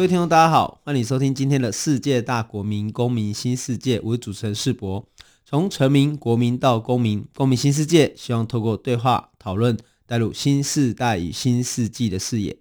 各位听众，大家好，欢迎收听今天的世界大国民公民新世界。我是主持人世博。从臣民、国民到公民，公民新世界，希望透过对话讨论，带入新世代与新世纪的视野。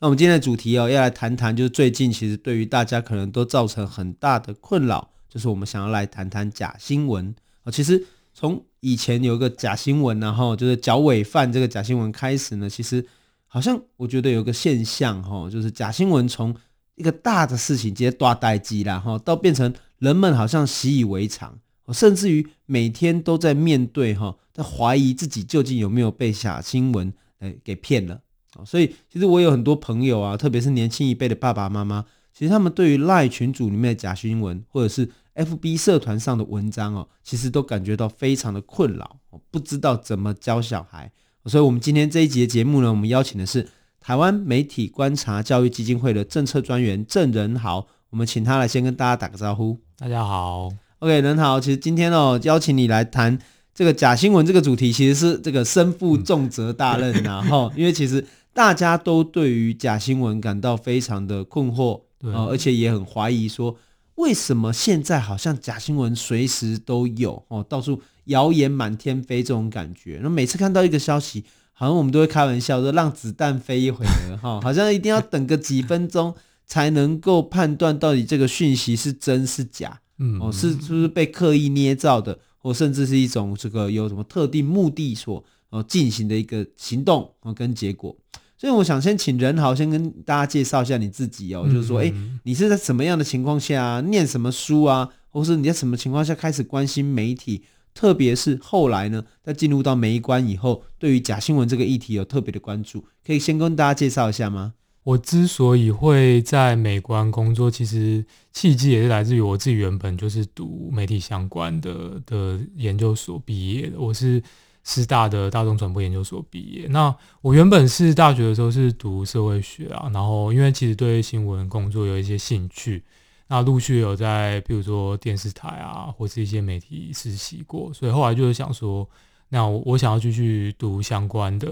那我们今天的主题哦，要来谈谈，就是最近其实对于大家可能都造成很大的困扰，就是我们想要来谈谈假新闻啊。其实从以前有个假新闻，然后就是脚尾犯这个假新闻开始呢，其实好像我觉得有个现象哈，就是假新闻从一个大的事情直接大代志啦，哈，到变成人们好像习以为常，甚至于每天都在面对哈，在怀疑自己究竟有没有被假新闻诶给骗了。所以其实我有很多朋友啊，特别是年轻一辈的爸爸妈妈，其实他们对于赖群组里面的假新闻，或者是 FB 社团上的文章哦，其实都感觉到非常的困扰，不知道怎么教小孩。所以，我们今天这一集的节目呢，我们邀请的是。台湾媒体观察教育基金会的政策专员郑仁豪，我们请他来先跟大家打个招呼。大家好，OK，仁豪，其实今天哦，邀请你来谈这个假新闻这个主题，其实是这个身负重责大任呐，哈，因为其实大家都对于假新闻感到非常的困惑，对，而且也很怀疑说，为什么现在好像假新闻随时都有哦，到处谣言满天飞这种感觉，那每次看到一个消息。好像我们都会开玩笑说，让子弹飞一会儿哈，好像一定要等个几分钟才能够判断到底这个讯息是真是假，嗯，哦，是是不是被刻意捏造的，或甚至是一种这个有什么特定目的所呃进行的一个行动跟结果。所以我想先请人豪先跟大家介绍一下你自己哦，就是说，哎，你是在什么样的情况下念什么书啊，或是你在什么情况下开始关心媒体？特别是后来呢，在进入到媒观以后，对于假新闻这个议题有特别的关注，可以先跟大家介绍一下吗？我之所以会在美观工作，其实契机也是来自于我自己原本就是读媒体相关的的研究所毕业的，我是师大的大众传播研究所毕业。那我原本是大学的时候是读社会学啊，然后因为其实对新闻工作有一些兴趣。那陆续有在，比如说电视台啊，或是一些媒体实习过，所以后来就是想说，那我我想要继续读相关的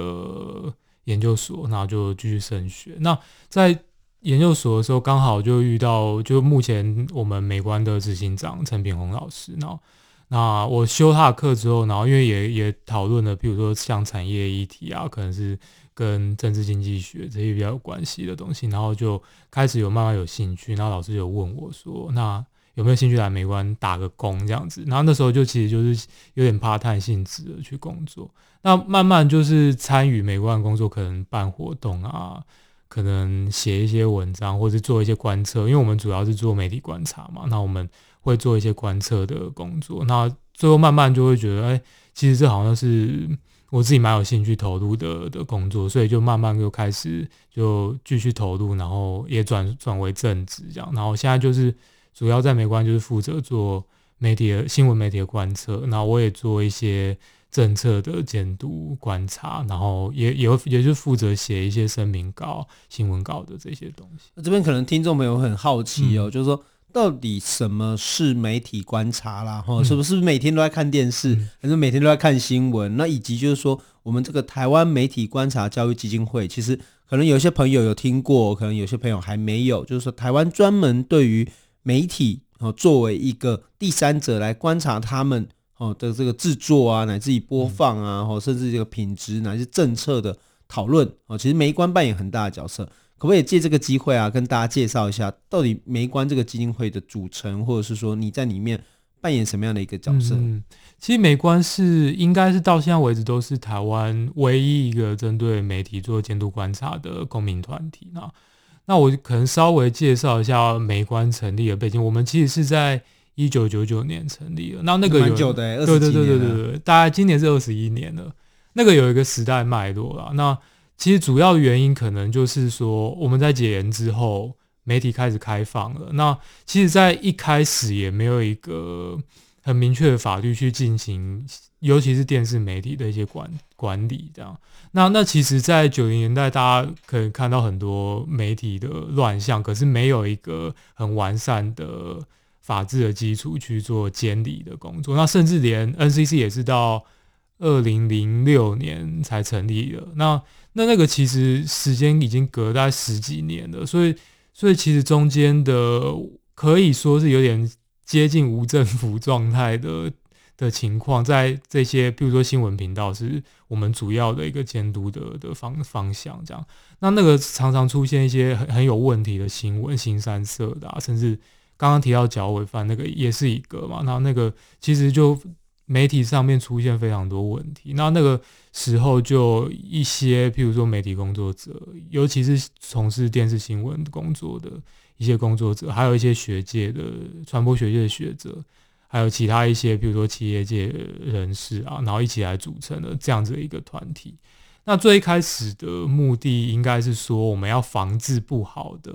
研究所，然后就继续升学。那在研究所的时候，刚好就遇到，就目前我们美观的执行长陈品宏老师，然后那我修他的课之后，然后因为也也讨论了，比如说像产业议题啊，可能是。跟政治经济学这些比较有关系的东西，然后就开始有慢慢有兴趣，然后老师就问我说：“那有没有兴趣来美国打个工这样子？”然后那时候就其实就是有点 part time 性质的去工作。那慢慢就是参与美国的工作，可能办活动啊，可能写一些文章，或者做一些观测，因为我们主要是做媒体观察嘛，那我们会做一些观测的工作。那最后慢慢就会觉得，哎，其实这好像是。我自己蛮有兴趣投入的的工作，所以就慢慢又开始就继续投入，然后也转转为正职这样，然后现在就是主要在美观就是负责做媒体的新闻媒体的观测，然后我也做一些政策的监督观察，然后也也也就负责写一些声明稿、新闻稿的这些东西。那这边可能听众朋友很好奇哦，嗯、就是说。到底什么是媒体观察啦？哈，是不是每天都在看电视，还是每天都在看新闻？那以及就是说，我们这个台湾媒体观察教育基金会，其实可能有些朋友有听过，可能有些朋友还没有。就是说，台湾专门对于媒体哦，作为一个第三者来观察他们哦的这个制作啊，乃至于播放啊，或甚至这个品质，乃至政策的讨论哦，其实媒观扮演很大的角色。可不可以借这个机会啊，跟大家介绍一下，到底梅关这个基金会的组成，或者是说你在里面扮演什么样的一个角色？嗯，其实梅关是应该是到现在为止都是台湾唯一一个针对媒体做监督观察的公民团体。那那我可能稍微介绍一下梅关成立的背景。我们其实是在一九九九年成立的。那那个有蛮久的，欸，对对对对对对，大概今年是二十一年了。那个有一个时代脉络啦。那其实主要原因可能就是说，我们在解严之后，媒体开始开放了。那其实，在一开始也没有一个很明确的法律去进行，尤其是电视媒体的一些管管理，这样。那那其实，在九零年代，大家可以看到很多媒体的乱象，可是没有一个很完善的法治的基础去做监理的工作。那甚至连 NCC 也是到二零零六年才成立的。那那那个其实时间已经隔了大概十几年了，所以所以其实中间的可以说是有点。接近无政府状态的的情况，在这些，比如说新闻频道，是我们主要的一个监督的的方方向。这样，那那个常常出现一些很很有问题的新闻，新三色的，甚至刚刚提到脚尾饭那个也是一个嘛。那那个其实就媒体上面出现非常多问题。那那个时候就一些，譬如说媒体工作者，尤其是从事电视新闻工作的。一些工作者，还有一些学界的传播学界的学者，还有其他一些，比如说企业界人士啊，然后一起来组成了这样子的一个团体。那最开始的目的应该是说，我们要防治不好的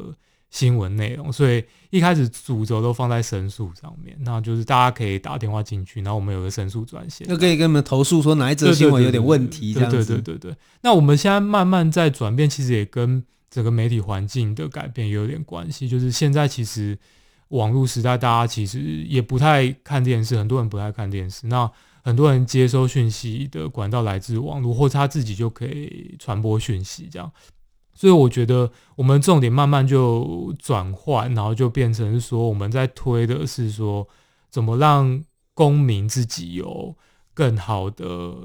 新闻内容，所以一开始主轴都放在申诉上面。那就是大家可以打电话进去，然后我们有个申诉专线，就可以跟你们投诉说哪一则新闻有点问题，这样子。对对对对对。那我们现在慢慢在转变，其实也跟。整个媒体环境的改变也有点关系，就是现在其实网络时代，大家其实也不太看电视，很多人不太看电视。那很多人接收讯息的管道来自网络，或者他自己就可以传播讯息，这样。所以我觉得我们重点慢慢就转换，然后就变成说，我们在推的是说，怎么让公民自己有更好的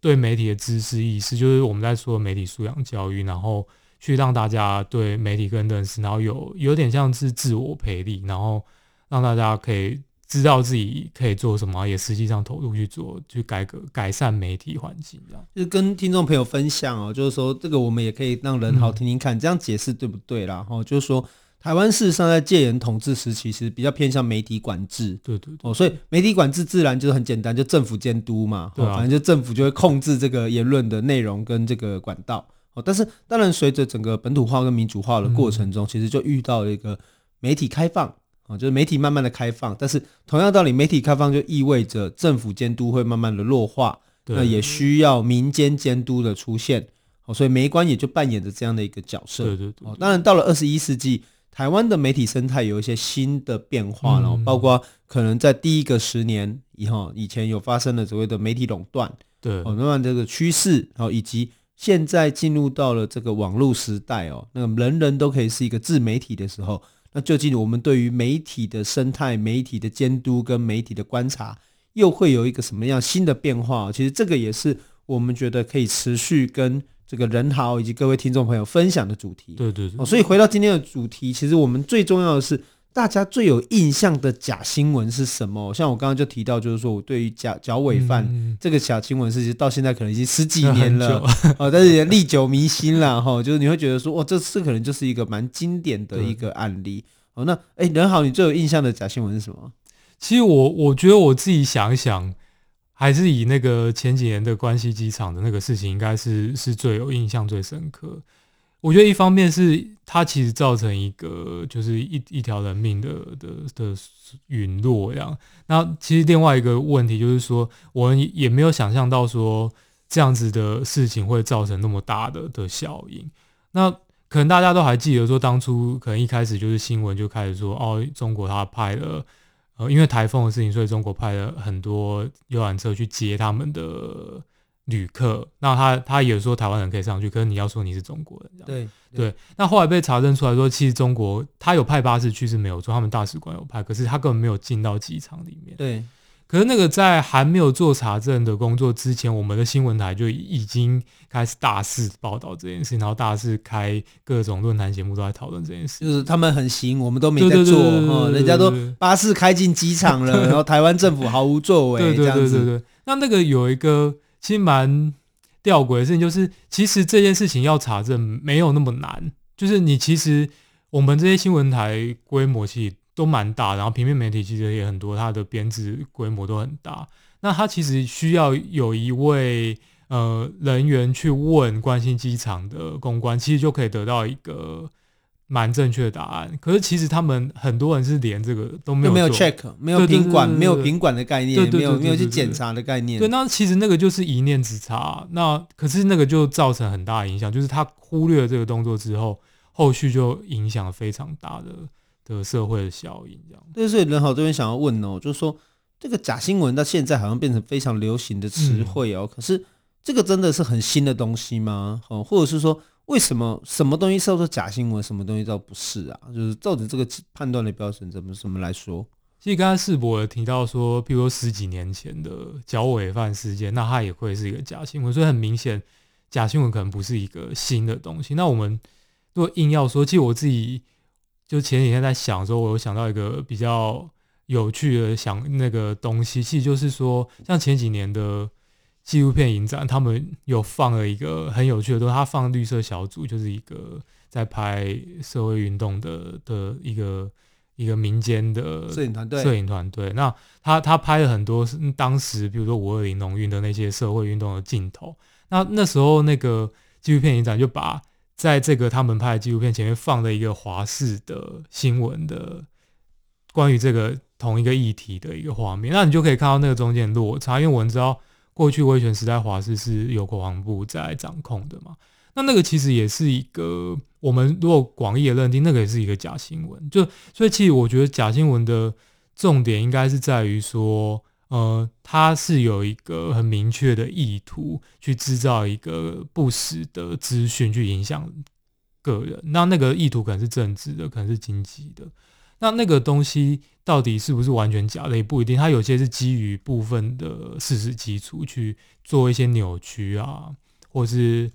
对媒体的知识意识，就是我们在说媒体素养教育，然后。去让大家对媒体更认识，然后有有点像是自我培力，然后让大家可以知道自己可以做什么，也实际上投入去做，去改革改善媒体环境，这样。就是跟听众朋友分享哦，就是说这个我们也可以让人好听听看，嗯、这样解释对不对啦？哈，就是说台湾事实上在戒严统治时期其实比较偏向媒体管制，对对，对哦，所以媒体管制自然就是很简单，就政府监督嘛，对、啊，反正就政府就会控制这个言论的内容跟这个管道哦。但是当然，随着整个本土化跟民主化的过程中，嗯、其实就遇到了一个媒体开放啊，就是媒体慢慢的开放。但是同样道理，媒体开放就意味着政府监督会慢慢的弱化，那也需要民间监督的出现。所以媒观也就扮演着这样的一个角色。对对对。当然到了二十一世纪，台湾的媒体生态有一些新的变化，然后包括可能在第一个十年以后，以前有发生了所谓的媒体垄断，对，慢慢这个趋势，然后以及。现在进入到了这个网络时代哦，那个人人都可以是一个自媒体的时候，那究竟我们对于媒体的生态、媒体的监督跟媒体的观察，又会有一个什么样新的变化？其实这个也是我们觉得可以持续跟这个人豪以及各位听众朋友分享的主题。对对对。所以回到今天的主题，其实我们最重要的是。大家最有印象的假新闻是什么？像我刚刚就提到，就是说我对于假脚尾饭这个假新闻事情，到现在可能已经十几年了，哦，但是也历久弥新了哈。就是你会觉得说，哇，这次可能就是一个蛮经典的一个案例。哦，那哎，人好，你最有印象的假新闻是什么？其实我我觉得我自己想一想，还是以那个前几年的关西机场的那个事情，应该是是最有印象、最深刻。我觉得一方面是它其实造成一个就是一一条人命的的的陨落这样。那其实另外一个问题就是说，我们也没有想象到说这样子的事情会造成那么大的的效应。那可能大家都还记得说，当初可能一开始就是新闻就开始说，哦，中国他派了呃，因为台风的事情，所以中国派了很多游览车去接他们的。旅客，那他他也说台湾人可以上去，可是你要说你是中国人，这样对对，那后来被查证出来说，其实中国他有派巴士去是没有错，他们大使馆有派，可是他根本没有进到机场里面。对。可是那个在还没有做查证的工作之前，我们的新闻台就已经开始大肆报道这件事，然后大肆开各种论坛节目都在讨论这件事。就是他们很行，我们都没在做，哦，人家都巴士开进机场了，然后台湾政府毫无作为，对对对对。那那个有一个。其实蛮吊诡的事情，就是其实这件事情要查证没有那么难。就是你其实我们这些新闻台规模其实都蛮大，然后平面媒体其实也很多，它的编制规模都很大。那它其实需要有一位呃人员去问关心机场的公关，其实就可以得到一个蛮正确的答案。可是其实他们很多人是连这个都没有，没有 check，没有品管，没有品管的概念，没有没有去检查的概念。对，那其实那个就是一念之差。那可是那个就造成很大的影响，就是他忽略了这个动作之后，后续就影响了非常大的的社会的效应。这样。对，所以仁豪这边想要问哦，就是说这个假新闻到现在好像变成非常流行的词汇哦，嗯、可是这个真的是很新的东西吗？哦，或者是说？为什么什么东西叫做假新闻，什么东西叫不是啊？就是照着这个判断的标准，怎么怎么来说？其实刚才世博有提到说，譬如说十几年前的剿尾饭事件，那它也会是一个假新闻。所以很明显，假新闻可能不是一个新的东西。那我们如果硬要说，其实我自己就前几天在想的时候，我有想到一个比较有趣的想那个东西，其实就是说，像前几年的。纪录片影展，他们有放了一个很有趣的东西，他放绿色小组，就是一个在拍社会运动的的一个一个民间的摄影团队。摄影团队，那他他拍了很多当时，比如说五二零农运的那些社会运动的镜头。那那时候那个纪录片影展就把在这个他们拍的纪录片前面放了一个华视的新闻的关于这个同一个议题的一个画面，那你就可以看到那个中间落差，因为我们知道。过去威权时代，华视是由国防部在掌控的嘛？那那个其实也是一个，我们如果广义的认定，那个也是一个假新闻。就所以，其实我觉得假新闻的重点应该是在于说，呃，它是有一个很明确的意图，去制造一个不实的资讯，去影响个人。那那个意图可能是政治的，可能是经济的。那那个东西到底是不是完全假的也不一定，它有些是基于部分的事实基础去做一些扭曲啊，或是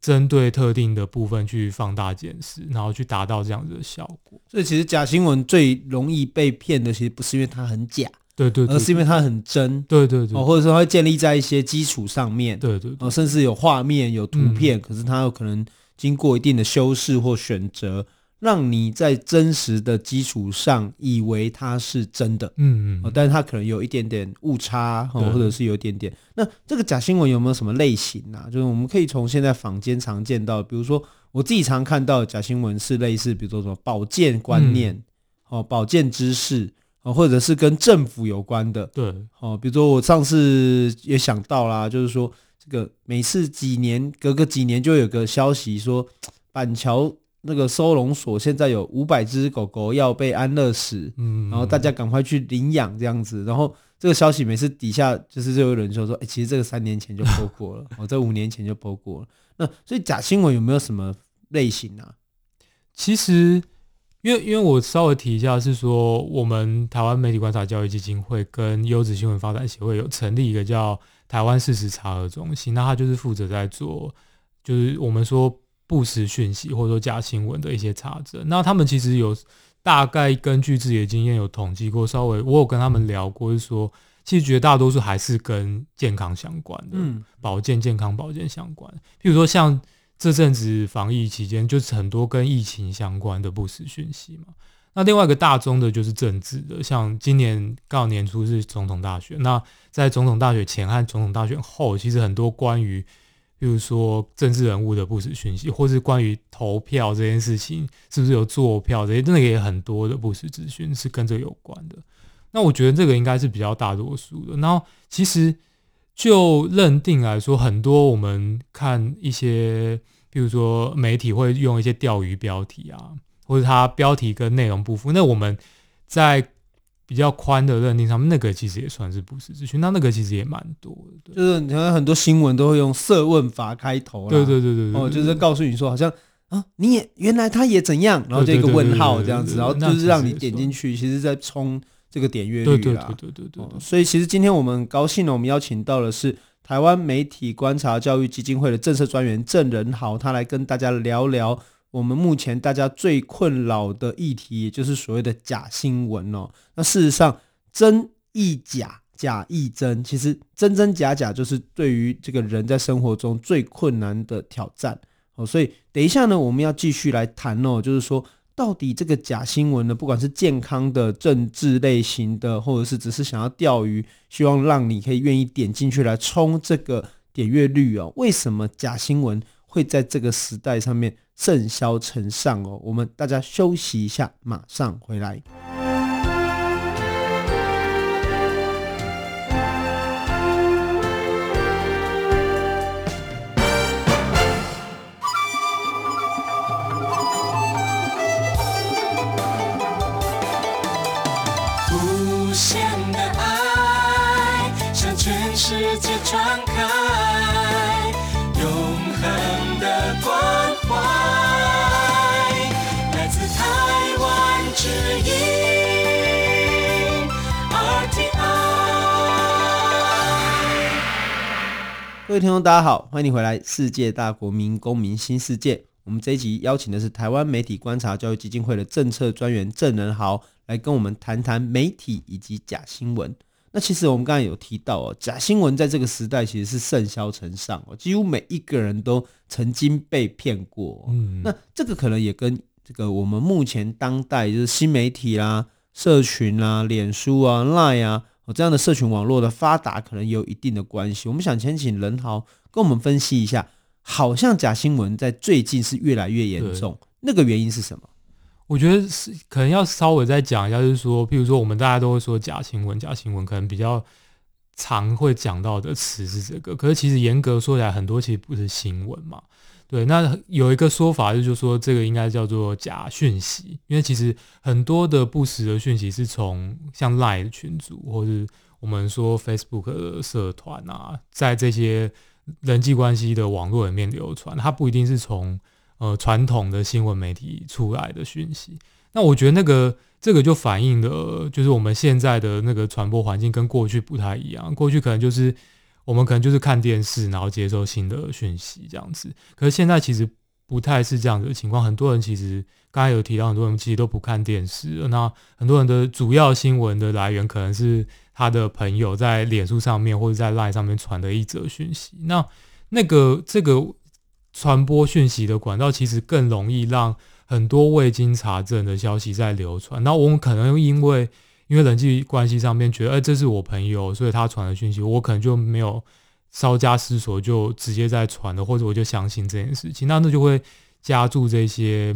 针对特定的部分去放大检视，然后去达到这样子的效果。所以其实假新闻最容易被骗的，其实不是因为它很假，对对，对，而是因为它很真，对对对，或者说它会建立在一些基础上面，对对，对，甚至有画面、有图片，嗯、可是它有可能经过一定的修饰或选择。让你在真实的基础上以为它是真的，嗯嗯，但是它可能有一点点误差，或者是有一点点。那这个假新闻有没有什么类型呢？就是我们可以从现在坊间常见到，比如说我自己常看到的假新闻是类似，比如说什么保健观念，哦，保健知识，哦，或者是跟政府有关的，对，哦，比如说我上次也想到啦，就是说这个每次几年隔个几年就有个消息说板桥。那个收容所现在有五百只狗狗要被安乐死，嗯，然后大家赶快去领养这样子。然后这个消息每次底下就是就有人就说，哎，其实这个三年前就播过了，哦，这五年前就播过了。那所以假新闻有没有什么类型啊？其实，因为因为我稍微提一下，是说我们台湾媒体观察教育基金会跟优质新闻发展协会有成立一个叫台湾事实查核中心，那他就是负责在做，就是我们说。不实讯息或者说假新闻的一些查证，那他们其实有大概根据自己的经验有统计过，稍微我有跟他们聊过，是说其实绝大多数还是跟健康相关的，嗯，保健、健康、保健相关。譬如说像这阵子防疫期间，就是很多跟疫情相关的不实讯息嘛。那另外一个大宗的就是政治的，像今年刚好年初是总统大选，那在总统大选前和总统大选后，其实很多关于比如说政治人物的不实讯息，或是关于投票这件事情是不是有作票这些，真的也很多的不实资讯是跟这有关的。那我觉得这个应该是比较大多数的。然后其实就认定来说，很多我们看一些，比如说媒体会用一些钓鱼标题啊，或者它标题跟内容不符，那我们在。比较宽的认定上面，那个其实也算是不实资讯。那那个其实也蛮多的，就是你看很多新闻都会用设问法开头，对对对对对，哦，就是告诉你说好像啊，你也原来他也怎样，然后就一个问号这样子，然后就是让你点进去，其实在冲这个点阅率啦。对对对对对对。所以其实今天我们很高兴呢，我们邀请到的是台湾媒体观察教育基金会的政策专员郑仁豪，他来跟大家聊聊。我们目前大家最困扰的议题，也就是所谓的假新闻哦。那事实上，真亦假，假亦真，其实真真假假就是对于这个人在生活中最困难的挑战哦。所以等一下呢，我们要继续来谈哦，就是说到底这个假新闻呢，不管是健康的、政治类型的，或者是只是想要钓鱼，希望让你可以愿意点进去来冲这个点阅率哦。为什么假新闻会在这个时代上面甚嚣尘上哦。我们大家休息一下，马上回来。各位听众，大家好，欢迎你回来《世界大国民公民新世界》。我们这一集邀请的是台湾媒体观察教育基金会的政策专员郑仁豪，来跟我们谈谈媒体以及假新闻。那其实我们刚才有提到哦，假新闻在这个时代其实是甚嚣尘上哦，几乎每一个人都曾经被骗过。嗯，那这个可能也跟这个我们目前当代就是新媒体啦、社群啊、脸书啊、Line 啊。哦，这样的社群网络的发达可能有一定的关系。我们想先请任豪跟我们分析一下，好像假新闻在最近是越来越严重，那个原因是什么？我觉得是可能要稍微再讲一下，就是说，譬如说我们大家都会说假新闻，假新闻可能比较常会讲到的词是这个，可是其实严格说起来，很多其实不是新闻嘛。对，那有一个说法就是说，这个应该叫做假讯息，因为其实很多的不实的讯息是从像 Line 群组，或是我们说 Facebook 的社团啊，在这些人际关系的网络里面流传，它不一定是从呃传统的新闻媒体出来的讯息。那我觉得那个这个就反映了，就是我们现在的那个传播环境跟过去不太一样，过去可能就是。我们可能就是看电视，然后接收新的讯息这样子。可是现在其实不太是这样子的情况。很多人其实刚才有提到，很多人其实都不看电视。那很多人的主要新闻的来源可能是他的朋友在脸书上面或者在 Line 上面传的一则讯息。那那个这个传播讯息的管道，其实更容易让很多未经查证的消息在流传。那我们可能又因为因为人际关系上面觉得，哎，这是我朋友，所以他传的讯息，我可能就没有稍加思索就直接在传了，或者我就相信这件事情，那那就会加注这些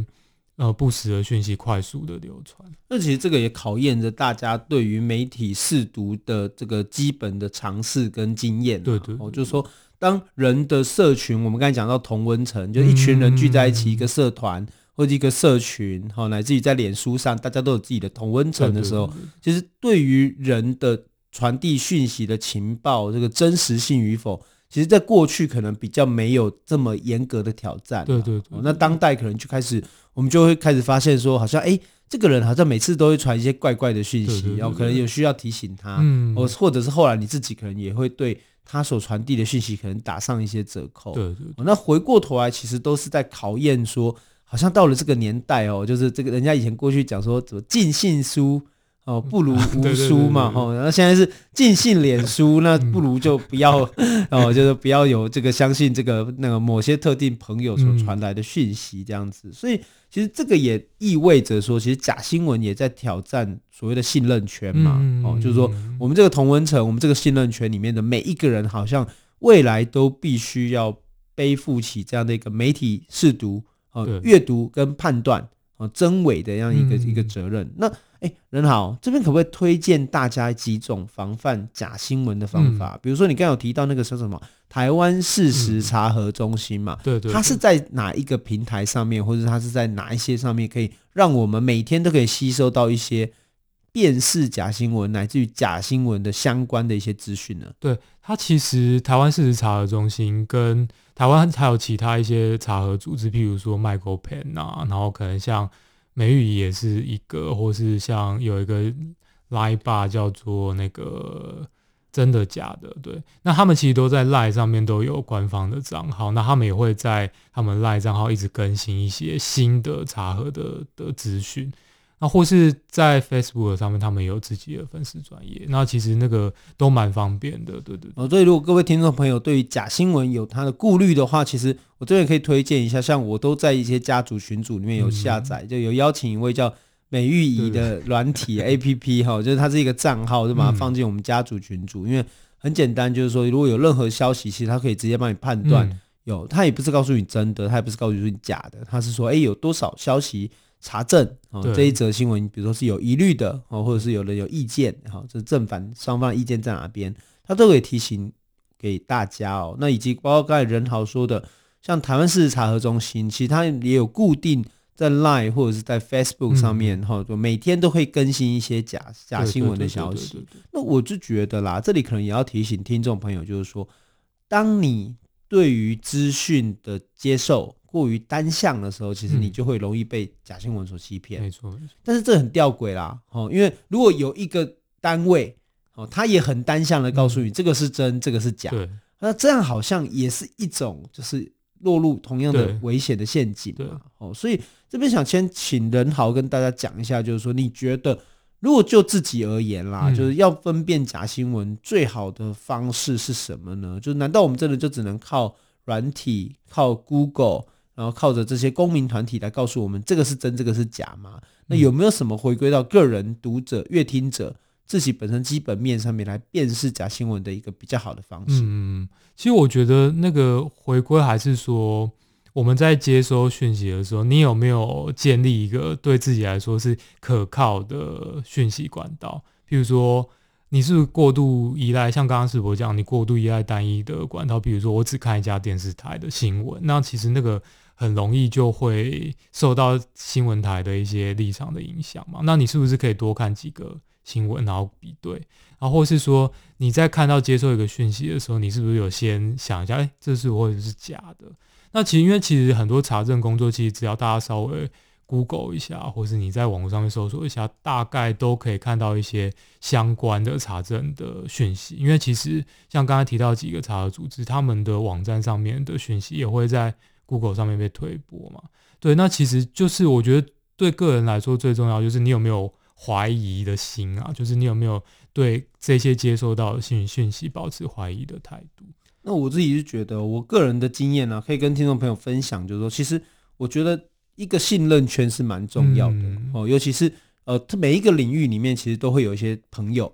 呃不实的讯息快速的流传。那其实这个也考验着大家对于媒体试读的这个基本的尝试跟经验。对对，哦，就是说，当人的社群，我们刚才讲到同温层，就一群人聚在一起，一个社团。嗯或者一个社群，哈，乃至于在脸书上，大家都有自己的同温层的时候，其实对于人的传递讯息的情报，这个真实性与否，其实在过去可能比较没有这么严格的挑战。对对，对，对，那当代可能就开始，我们就会开始发现说，好像哎，这个人好像每次都会传一些怪怪的讯息，然后可能有需要提醒他，嗯，或或者是后来你自己可能也会对他所传递的讯息可能打上一些折扣。对对，对，那回过头来，其实都是在考验说。好像到了这个年代哦，就是这个人家以前过去讲说，怎么尽信书哦，不如 无书嘛，哈。然后现在是尽信脸书，那不如就不要 哦，就是不要有这个相信这个那个某些特定朋友所传来的讯息这样子。所以其实这个也意味着说，其实假新闻也在挑战所谓的信任圈嘛，哦，就是说我们这个同文层，我们这个信任圈里面的每一个人，好像未来都必须要背负起这样的一个媒体试读。哦，阅读跟判断哦真伪的这样一个、嗯、一个责任。那哎，任豪这边可不可以推荐大家几种防范假新闻的方法？嗯、比如说你刚刚有提到那个说什么台湾事实查核中心嘛？对对，它是在哪一个平台上面，或者它是在哪一些上面，可以让我们每天都可以吸收到一些辨识假新闻乃至于假新闻的相关的一些资讯呢？对，它其实台湾事实查核中心跟台湾还有其他一些茶盒组织，譬如说 MicroPen 啊，然后可能像美玉也是一个，或是像有一个 Line 吧叫做那个真的假的，对，那他们其实都在 Line 上面都有官方的账号，那他们也会在他们 Line 账号一直更新一些新的茶盒的的资讯。那或是在 Facebook 上面，他们也有自己的粉丝专业，那其实那个都蛮方便的，对对，对。哦，所以如果各位听众朋友对于假新闻有他的顾虑的话，其实我这边可以推荐一下，像我都在一些家族群组里面有下载，嗯、就有邀请一位叫美玉姨的软体 APP 哈，就是它是一个账号，就把它放进我们家族群组，嗯、因为很简单，就是说如果有任何消息，其实它可以直接帮你判断。嗯有，它也不是告诉你真的，它也不是告诉你假的，它是说，哎，有多少消息查证哦，这一则新闻，比如说是有疑虑的哦，或者是有人有意见，哈，这正反双方意见在哪边，他都可以提醒给大家哦。那以及包括刚才仁豪说的，像台湾事实查核中心，其实他也有固定在 Line 或者是在 Facebook 上面哈，就每天都会更新一些假假新闻的消息。那我就觉得啦，这里可能也要提醒听众朋友，就是说，当你对于资讯的接受过于单向的时候，其实你就会容易被假新闻所欺骗。没错，但是这很吊诡啦，哦，因为如果有一个单位，哦，他也很单向的告诉你这个是真，这个是假，那这样好像也是一种就是落入同样的危险的陷阱嘛。哦，所以这边想先请仁豪跟大家讲一下，就是说你觉得。如果就自己而言啦，就是要分辨假新闻最好的方式是什么呢？就是难道我们真的就只能靠软体、靠 Google，然后靠着这些公民团体来告诉我们这个是真，这个是假吗？那有没有什么回归到个人读者、阅听者自己本身基本面上面来辨识假新闻的一个比较好的方式？嗯，其实我觉得那个回归还是说。我们在接收讯息的时候，你有没有建立一个对自己来说是可靠的讯息管道？譬如说，你是过度依赖，像刚刚世博讲，你过度依赖单一的管道，比如说我只看一家电视台的新闻，那其实那个很容易就会受到新闻台的一些立场的影响嘛。那你是不是可以多看几个新闻，然后比对？然后或是说你在看到接受一个讯息的时候，你是不是有先想一下，哎，这是或者是假的？那其实，因为其实很多查证工作，其实只要大家稍微 Google 一下，或是你在网络上面搜索一下，大概都可以看到一些相关的查证的讯息。因为其实像刚才提到几个查核组织，他们的网站上面的讯息也会在 Google 上面被推播嘛。对，那其实就是我觉得对个人来说最重要就是你有没有怀疑的心啊，就是你有没有对这些接收到的讯讯息保持怀疑的态度。那我自己是觉得，我个人的经验呢、啊，可以跟听众朋友分享，就是说，其实我觉得一个信任圈是蛮重要的、嗯、哦，尤其是呃，每一个领域里面其实都会有一些朋友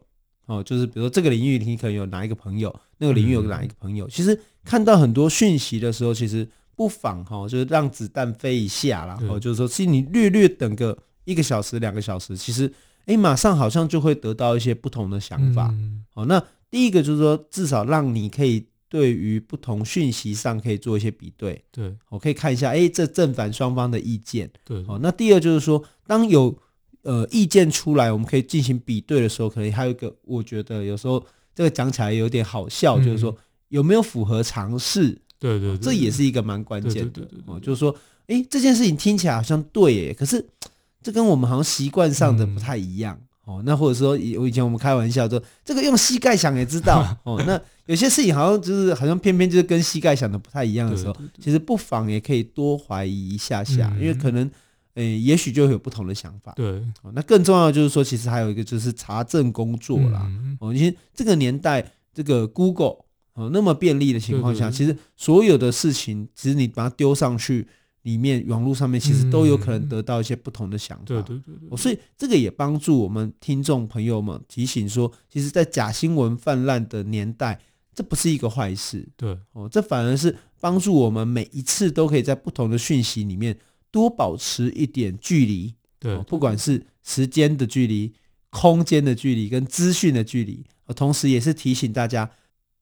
哦，就是比如说这个领域你可能有哪一个朋友，那个领域有哪一个朋友，嗯、其实看到很多讯息的时候，其实不妨哈、哦，就是让子弹飞一下啦，然后就是说，其实你略略等个一个小时、两个小时，其实哎，马上好像就会得到一些不同的想法。嗯、哦，那第一个就是说，至少让你可以。对于不同讯息上可以做一些比对，对，我可以看一下，哎，这正反双方的意见，对，哦，那第二就是说，当有呃意见出来，我们可以进行比对的时候，可能还有一个，我觉得有时候这个讲起来有点好笑，嗯、就是说有没有符合常识，对对，对，这也是一个蛮关键的，哦，就是说，哎，这件事情听起来好像对，耶，可是这跟我们好像习惯上的不太一样。嗯哦，那或者说以以前我们开玩笑说，这个用膝盖想也知道 哦。那有些事情好像就是好像偏偏就是跟膝盖想的不太一样的时候，其实不妨也可以多怀疑一下下，因为可能诶，也许就会有不同的想法。对，哦，那更重要的就是说，其实还有一个就是查证工作啦。哦，因为这个年代这个 Google 哦那么便利的情况下，其实所有的事情，其实你把它丢上去。里面网络上面其实都有可能得到一些不同的想法，对对对对，所以这个也帮助我们听众朋友们提醒说，其实，在假新闻泛滥的年代，这不是一个坏事，对哦，这反而是帮助我们每一次都可以在不同的讯息里面多保持一点距离，对，不管是时间的距离、空间的距离跟资讯的距离，同时也是提醒大家。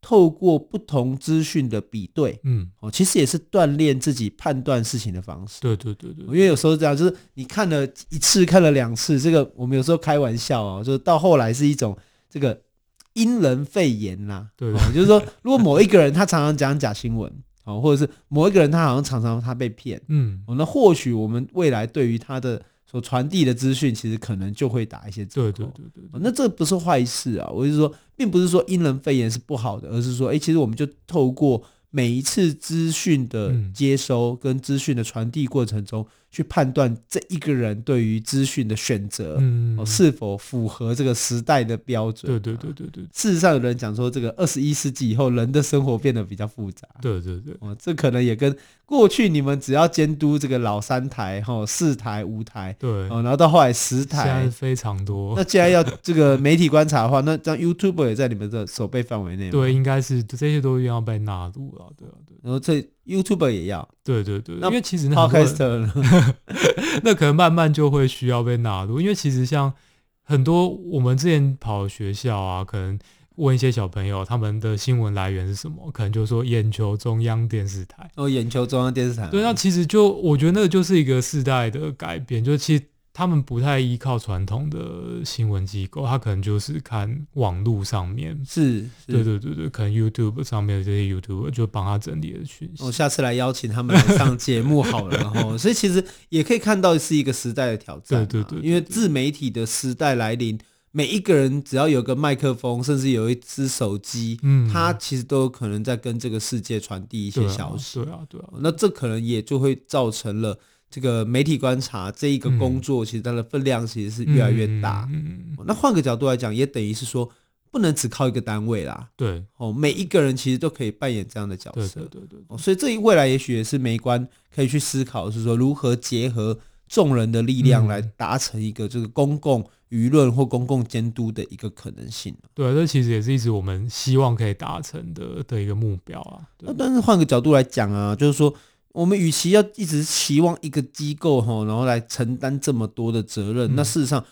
透过不同资讯的比对，嗯，哦，其实也是锻炼自己判断事情的方式。对对对对，因为有时候这样，就是你看了一次，看了两次，这个我们有时候开玩笑哦，就是到后来是一种这个因人废言呐。对，就是说，如果某一个人他常常讲假新闻，哦，或者是某一个人他好像常常他被骗，嗯，哦，那或许我们未来对于他的。所传递的资讯，其实可能就会打一些折扣。对对对对，那这不是坏事啊！我就是说，并不是说因人肺炎是不好的，而是说，哎，其实我们就透过每一次资讯的接收跟资讯的传递过程中。去判断这一个人对于资讯的选择，嗯，是否符合这个时代的标准？对对对对对。事实上，有人讲说，这个二十一世纪以后，人的生活变得比较复杂。对对对。哦，这可能也跟过去你们只要监督这个老三台、哈四台、五台，对，哦，然后到后来十台，现在非常多。那既然要这个媒体观察的话，那这样 YouTube 也在你们的手背范围内。对，应该是这些都一定要被纳入了。对啊，对。然后这 YouTuber 也要。对对对，因为其实那 Podcast 那可能慢慢就会需要被纳入，因为其实像很多我们之前跑学校啊，可能。问一些小朋友，他们的新闻来源是什么？可能就说眼球中央电视台。哦，眼球中央电视台。对，那其实就我觉得那个就是一个世代的改变，就其实他们不太依靠传统的新闻机构，他可能就是看网络上面。是，是，对对对对，可能 YouTube 上面的这些 YouTuber 就帮他整理了讯息。我、哦、下次来邀请他们来上节目好了 哈。所以其实也可以看到是一个时代的挑战。对对，对对对，因为自媒体的时代来临。每一个人只要有个麦克风，甚至有一只手机，嗯，他其实都有可能在跟这个世界传递一些消息。对啊，对啊。对啊，那这可能也就会造成了这个媒体观察这一个工作，其实它的分量其实是越来越大。嗯，那换个角度来讲，也等于是说，不能只靠一个单位啦。对。哦，每一个人其实都可以扮演这样的角色。对对对，对。哦，所以这一未来也许也是媒观可以去思考，是说如何结合众人的力量来达成一个这个公共。舆论或公共监督的一个可能性，对，这其实也是一直我们希望可以达成的的一个目标啊。那但是换个角度来讲啊，就是说，我们与其要一直期望一个机构哈，然后来承担这么多的责任，嗯，那事实上，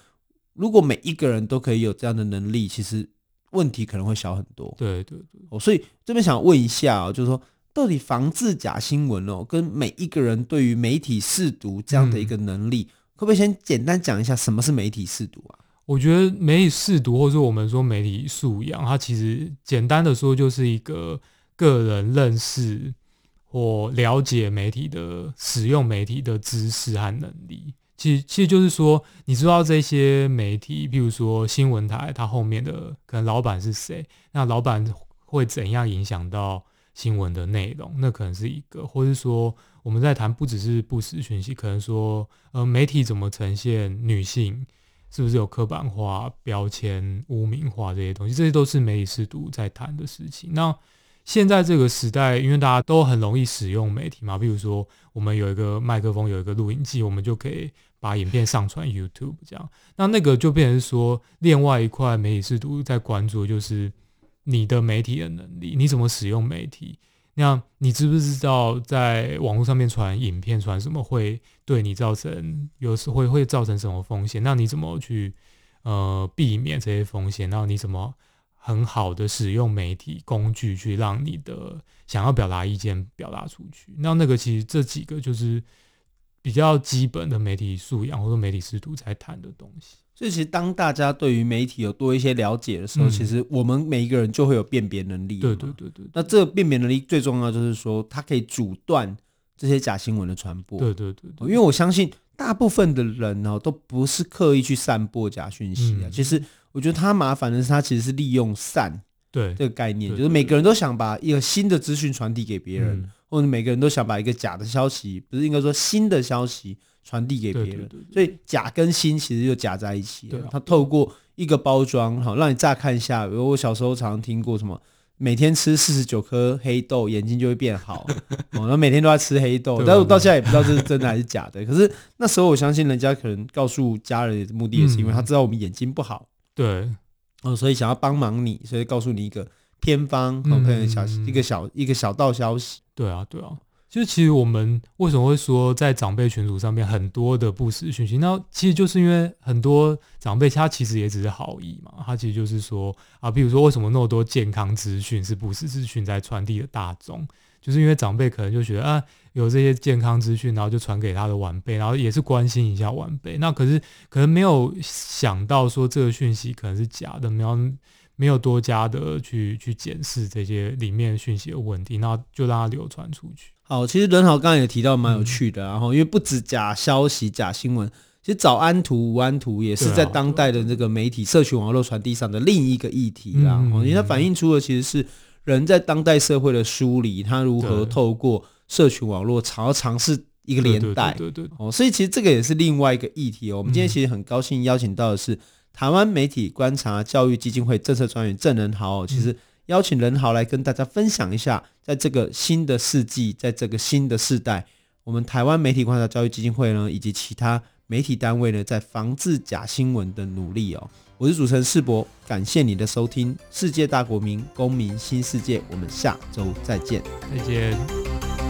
如果每一个人都可以有这样的能力，其实问题可能会小很多。对对对，哦，所以这边想问一下啊，就是说，到底防治假新闻哦，跟每一个人对于媒体试读这样的一个能力。嗯可不可以先简单讲一下什么是媒体试读啊？我觉得媒体试读，或者说我们说媒体素养，它其实简单的说就是一个个人认识或了解媒体的使用媒体的知识和能力。其实，其实就是说，你知道这些媒体，譬如说新闻台，它后面的可能老板是谁？那老板会怎样影响到新闻的内容？那可能是一个，或是说。我们在谈不只是不实讯息，可能说，呃，媒体怎么呈现女性，是不是有刻板化、标签、污名化这些东西，这些都是媒体识读在谈的事情。那现在这个时代，因为大家都很容易使用媒体嘛，比如说我们有一个麦克风，有一个录音机，我们就可以把影片上传 YouTube 这样。那那个就变成说，另外一块媒体试图在关注，就是你的媒体的能力，你怎么使用媒体。那你知不知道，在网络上面传影片传什么会对你造成，有时会会造成什么风险？那你怎么去呃避免这些风险？那你怎么很好的使用媒体工具去让你的想要表达意见表达出去？那那个其实这几个就是比较基本的媒体素养或者媒体师徒在谈的东西。所以，其实当大家对于媒体有多一些了解的时候，嗯、其实我们每一个人就会有辨别能力。对对对对。那这个辨别能力最重要就是说，它可以阻断这些假新闻的传播。对对对，对。因为我相信大部分的人呢，都不是刻意去散播假讯息啊。嗯、其实，我觉得他麻烦的是，他其实是利用善对这个概念，就是每个人都想把一个新的资讯传递给别人，嗯、或者每个人都想把一个假的消息，不是应该说新的消息。传递给别人，所以假跟新其实就夹在一起。对，它透过一个包装，好让你乍看一下。比如我小时候常常听过什么，每天吃四十九颗黑豆，眼睛就会变好。哦，然后每天都在吃黑豆，但是我到现在也不知道这是真的还是假的。可是那时候我相信人家可能告诉家人的目的也是因为他知道我们眼睛不好。对，哦，所以想要帮忙你，所以告诉你一个偏方，可能小一个小一个小道消息。对啊，对啊。就其实我们为什么会说在长辈群组上面很多的不实讯息？那其实就是因为很多长辈他其实也只是好意嘛，他其实就是说啊，比如说为什么那么多健康资讯是不实资讯在传递的大众，就是因为长辈可能就觉得啊，有这些健康资讯，然后就传给他的晚辈，然后也是关心一下晚辈。那可是可能没有想到说这个讯息可能是假的，没有没有多加的去去检视这些里面讯息的问题，那就让它流传出去。好，其实伦豪刚刚也提到蛮有趣的，然后因为不止假消息、假新闻，其实早安图、午安图也是在当代的这个媒体社群网络传递上的另一个议题啦。因为它反映出的其实是人在当代社会的疏离，他如何透过社群网络尝要尝试一个连带。对对对。哦，所以其实这个也是另外一个议题哦。我们今天其实很高兴邀请到的是台湾媒体观察教育基金会政策专员郑仁豪，其实。邀请仁豪来跟大家分享一下，在这个新的世纪，在这个新的世代，我们台湾媒体观察教育基金会呢，以及其他媒体单位呢，在防治假新闻的努力哦。我是主持人世博，感谢你的收听，世界大国民公民新世界，我们下周再见，再见。